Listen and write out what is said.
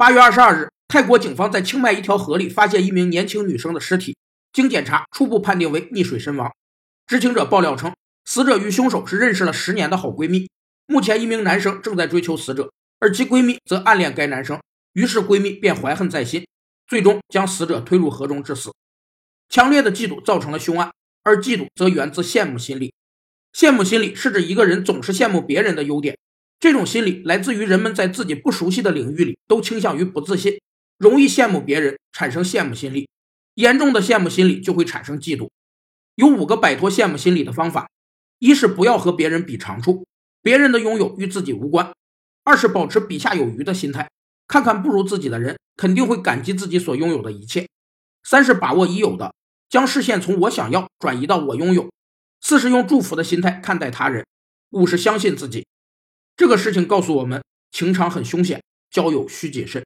八月二十二日，泰国警方在清迈一条河里发现一名年轻女生的尸体，经检查，初步判定为溺水身亡。知情者爆料称，死者与凶手是认识了十年的好闺蜜。目前，一名男生正在追求死者，而其闺蜜则暗恋该男生，于是闺蜜便怀恨在心，最终将死者推入河中致死。强烈的嫉妒造成了凶案，而嫉妒则源自羡慕心理。羡慕心理是指一个人总是羡慕别人的优点。这种心理来自于人们在自己不熟悉的领域里都倾向于不自信，容易羡慕别人，产生羡慕心理。严重的羡慕心理就会产生嫉妒。有五个摆脱羡慕心理的方法：一是不要和别人比长处，别人的拥有与自己无关；二是保持比下有余的心态，看看不如自己的人，肯定会感激自己所拥有的一切；三是把握已有的，将视线从我想要转移到我拥有；四是用祝福的心态看待他人；五是相信自己。这个事情告诉我们，情场很凶险，交友需谨慎。